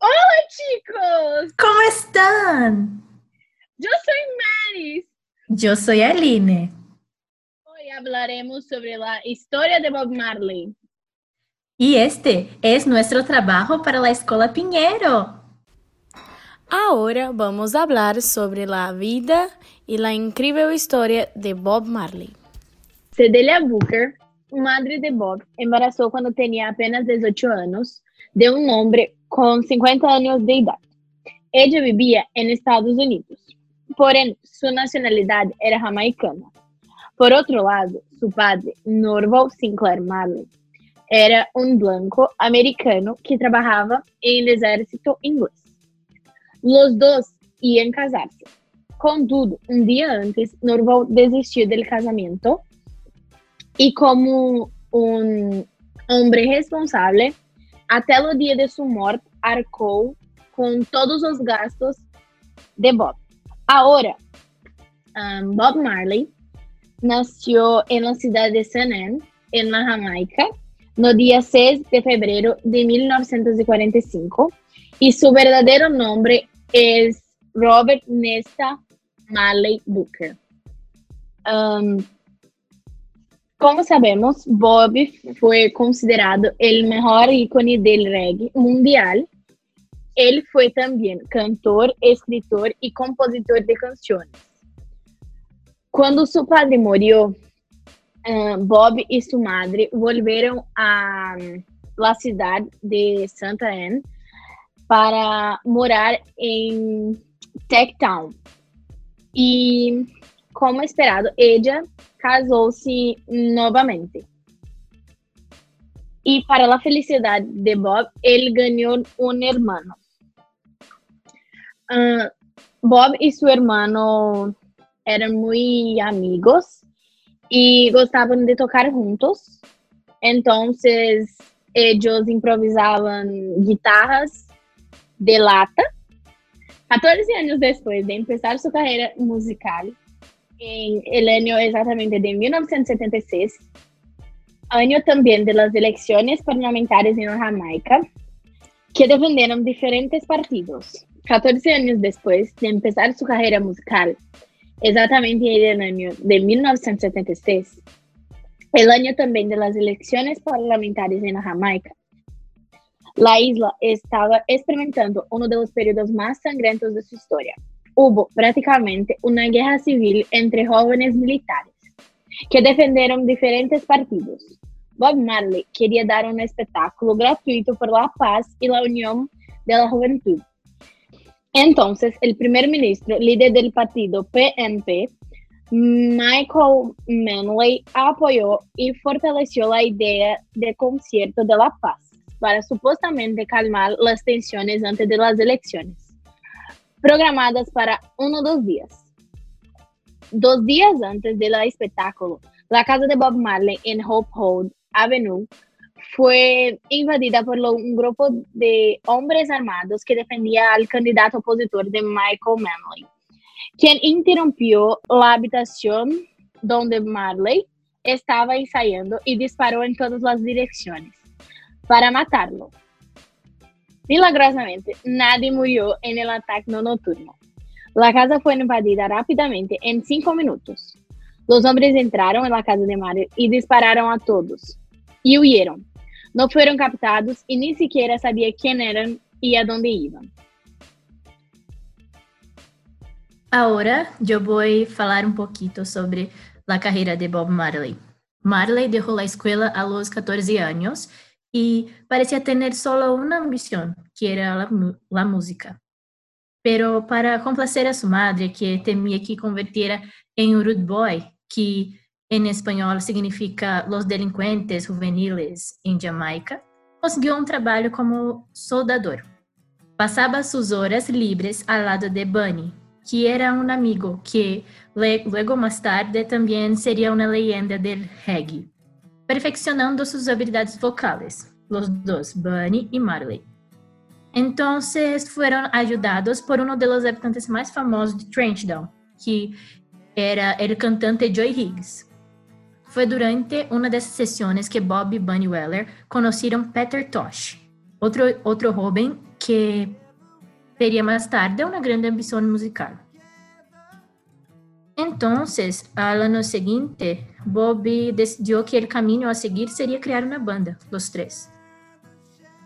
Hola chicos, ¿Cómo están? yo soy Maris. Yo soy Aline. Hoy hablaremos sobre la historia de Bob Marley. Y este es nuestro trabajo para la Escuela Piñero. Ahora vamos a hablar sobre la vida y la increíble historia de Bob Marley. Cedelia Booker, madre de Bob, embarazó cuando tenía apenas 18 años de un hombre con 50 años de edad. Ella vivía en Estados Unidos, porém su nacionalidad era jamaicana. Por otro lado, su padre, Norval Sinclair Marley, era un blanco americano que trabajaba en el ejército inglés. Los dos iban a casarse. Contudo, un día antes, Norval desistió del casamiento y como un hombre responsable, até o dia de sua morte, arcou com todos os gastos de Bob. Agora, um, Bob Marley nasceu la cidade de San Ann, em la Jamaica, no dia 6 de fevereiro de 1945, e seu verdadeiro nome é Robert Nesta Marley Booker. Um, como sabemos, Bob foi considerado o melhor ícone do reggae mundial. Ele foi também cantor, escritor e compositor de canções. Quando seu padre morreu, uh, Bob e sua madre voltaram a la cidade de Santa Ana para morar em Tech Town. E, como esperado, ella casou-se novamente. E para a felicidade de Bob, ele ganhou um irmão. Uh, Bob e seu irmão eram muito amigos e gostavam de tocar juntos. Então, eles improvisavam guitarras de lata. 14 anos depois de começar sua carreira musical, em el año exactamente de 1976, año también de las elecciones parlamentarias en Jamaica, que defendieron diferentes partidos. 14 años después de empezar su carrera musical, exactamente en el año de 1976, el año también de las elecciones parlamentarias en Jamaica, la isla estaba experimentando uno de los periodos más sangrientos de su historia hubo prácticamente una guerra civil entre jóvenes militares que defenderam diferentes partidos. Bob Marley queria dar um espetáculo gratuito por la paz e la união de la juventud. Entonces, el primer ministro, líder del partido PNP, Michael Manley, apoyó y fortaleció la idea de concierto de la paz para supuestamente calmar las tensiones antes de las elecciones programadas para um dos dias. Dos dias antes do espetáculo, a casa de Bob Marley em Hope Road Avenue foi invadida por um grupo de homens armados que defendia al candidato opositor de Michael Manley, quem interrompeu a habitação onde Marley estava ensaiando e disparou em todas as direções para matá-lo. Milagrosamente, nadie murió en el ataque no nocturno. La casa fue invadida rápidamente en cinco minutos. Los hombres entraron en la casa de Mario y dispararon a todos. Y huyeron. No fueron captados y ni siquiera sabía quién eran y a dónde iban. Ahora yo voy a falar un poquito sobre la carrera de Bob Marley. Marley dejó la escuela a los 14 años y parecía tener solo una ambición, que era la, la, música. Pero para complacer a su madre, que temía que convirtiera en un rude boy, que en español significa los delincuentes juveniles en Jamaica, consiguió un trabajo como soldador. Pasaba sus horas libres al lado de Bunny, que era un amigo que luego más tarde también sería una leyenda del reggae perfeccionando sus habilidades vocales, los dos, Bunny y Marley. Entonces fueron ayudados por uno de los habitantes más famosos de Trenchdown, que era el cantante Joy Higgs. Fue durante una de esas sesiones que Bob y Bunny Weller conocieron Peter Tosh, otro, otro joven que teria mais tarde uma grande ambição musical. Então, ao ano seguinte, Bob decidiu que o caminho a seguir seria criar uma banda, os três.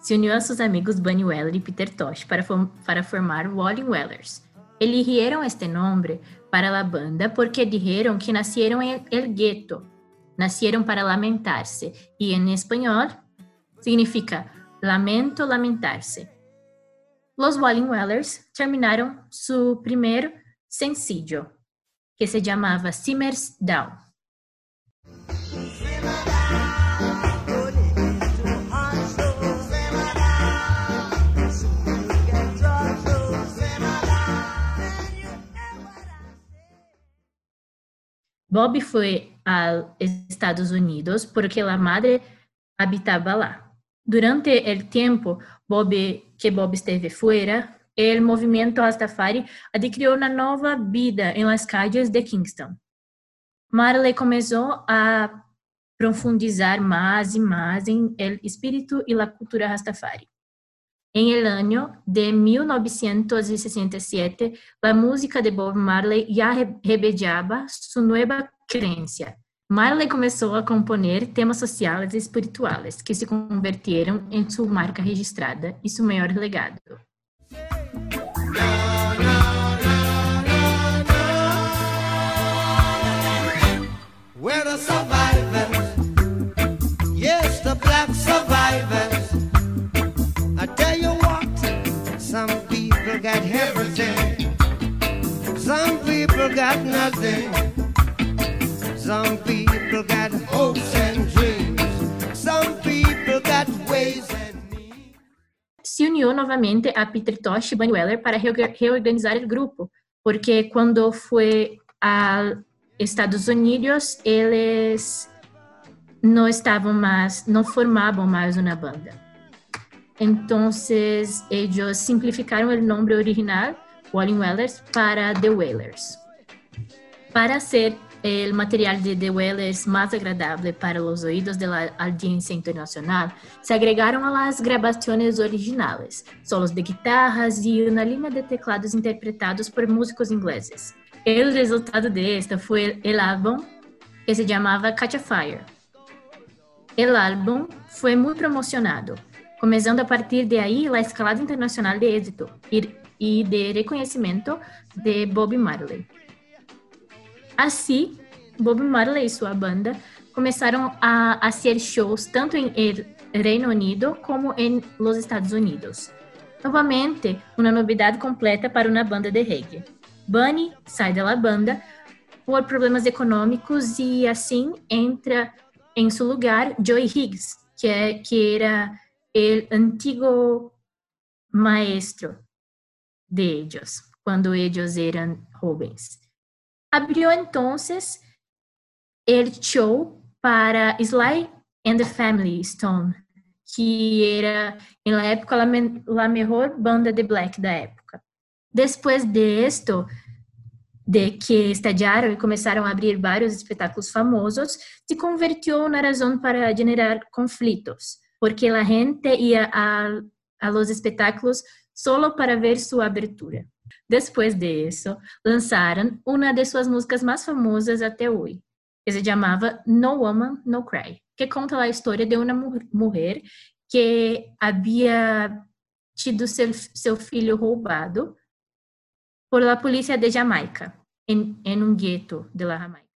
Se uniu a seus amigos Bunny Weller e Peter Tosh para, para formar Wallin Wellers. Eligieron este nome para a banda porque dijeron que nasceram em el gueto, nasceram para lamentar-se, e em espanhol significa lamento, lamentar-se. Los Wallin Wellers terminaram su primeiro sencillo, que se chamava Simmers Down. Bob foi aos Estados Unidos porque a madre habitava lá. Durante o tempo Bob, que Bob esteve fora, o movimento Rastafari adquiriu uma nova vida em las calles de Kingston. Marley começou a profundizar mais e mais em el espírito e a cultura Rastafari. Em el año de 1967, a música de Bob Marley já rebeldeava sua nova crença. Marley começou a componer temas sociais e espirituais que se converteram em sua marca registrada e seu maior legado. We're the. Got nothing. Some people got hopes and dreams. Some people got ways se uniu novamente a Peter Tosh e Bunny Weller para reorganizar o grupo, porque quando foi a Estados Unidos, eles não estavam mais, não formavam mais uma banda. Então, eles simplificaram o nome original, Wallin Wellers, para The Wailers. Para ser o material de The Wailers mais agradável para os ouvidos da audiência internacional, se agregaram a las gravações originais, solos de guitarras e uma linha de teclados interpretados por músicos ingleses. O resultado desta foi o álbum que se chamava Catch a Fire. O álbum foi muito promocionado, começando a partir de aí a escalada internacional de êxito e de reconhecimento de Bob Marley. Assim, Bob Marley e sua banda começaram a fazer shows tanto em Reino Unido como em los Estados Unidos. Novamente, uma novidade completa para uma banda de reggae. Bunny sai da banda por problemas econômicos e assim entra em seu lugar Joey Higgs, que, é, que era o antigo maestro de ellos, quando eles eram jovens. Abriu então o show para Sly and the Family Stone, que era, na época, a melhor banda de black da época. Después de esto, de que estadiaram e começaram a abrir vários espetáculos famosos, se convirtió na razão para generar conflitos, porque a gente ia a, a los espectáculos solo para ver sua abertura. Depois disso, lançaram uma de suas músicas mais famosas até hoje, que se chamava No Woman, No Cry, que conta a história de uma mulher que havia tido seu, seu filho roubado por la policía de Jamaica en, en un gueto de la Jamaica.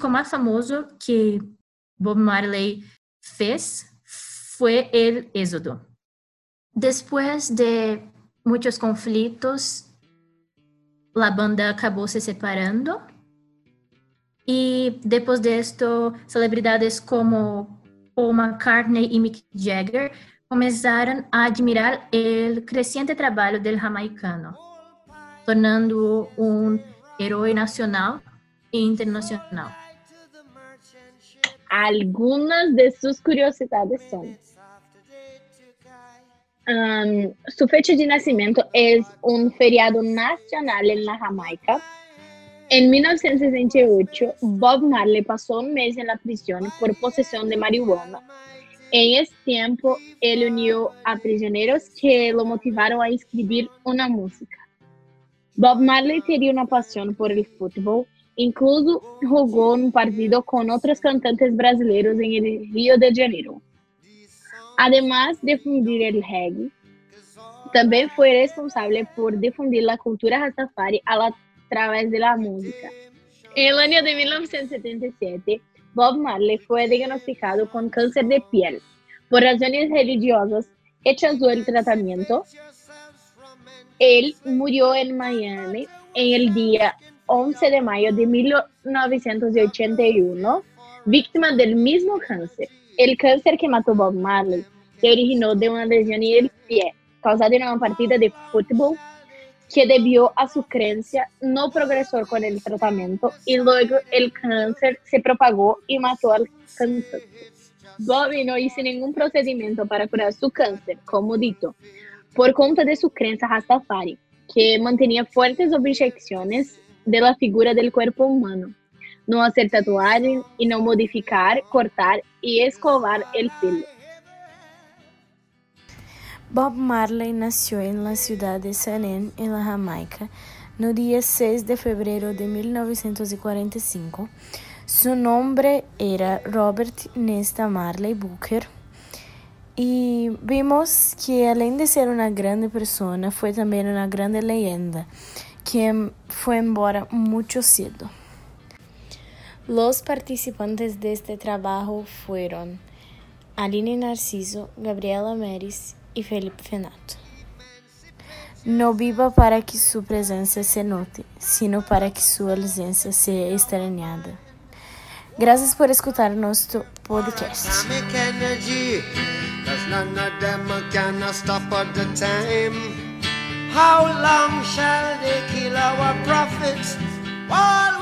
Disco mais famoso que Bob Marley fez foi El Éxodo. Depois de muitos conflitos, a banda acabou se separando e depois disso, celebridades como Paul McCartney e Mick Jagger começaram a admirar o crescente trabalho do jamaicano, tornando-o um herói nacional e internacional. Algunas de sus curiosidades son. Su fecha de nacimiento es un feriado nacional en la Jamaica. En 1968, Bob Marley pasó un mes en la prisión por posesión de marihuana. En ese tiempo, él unió a prisioneros que lo motivaron a escribir una música. Bob Marley tenía una pasión por el fútbol Incluso jogou no partido com outros cantantes brasileiros em Rio de Janeiro. Además de difundir el reggae, também foi responsável por difundir a cultura Rastafari a través de la música. En el año de 1977, Bob Marley foi diagnosticado com câncer de piel. Por razões religiosas, rechazó el tratamiento. Él murió en Miami en el día 11 de mayo de 1981, víctima del mismo cáncer. El cáncer que mató Bob Marley se originó de una lesión en el pie causada en una partida de fútbol que debió a su creencia no progresó con el tratamiento y luego el cáncer se propagó y mató al cantante. Bobby no hizo ningún procedimiento para curar su cáncer, como dito, por conta de su creencia Rastafari, que mantenía fuertes objeciones de la figura del cuerpo humano, no hacer tatuajes y no modificar, cortar y escovar el pelo. Bob Marley nació en la ciudad de San en la Jamaica, no día 6 de febrero de 1945. Su nombre era Robert Nesta Marley Booker. Y vimos que além de ser una grande persona, fue también una grande leyenda que fue embora mucho cedo. Los participantes de este trabajo fueron Aline Narciso, Gabriela Meris y Felipe Fenato. No viva para que su presencia se note, sino para que su ausencia sea extrañada. Gracias por escuchar nuestro podcast. How long shall they kill our prophets? While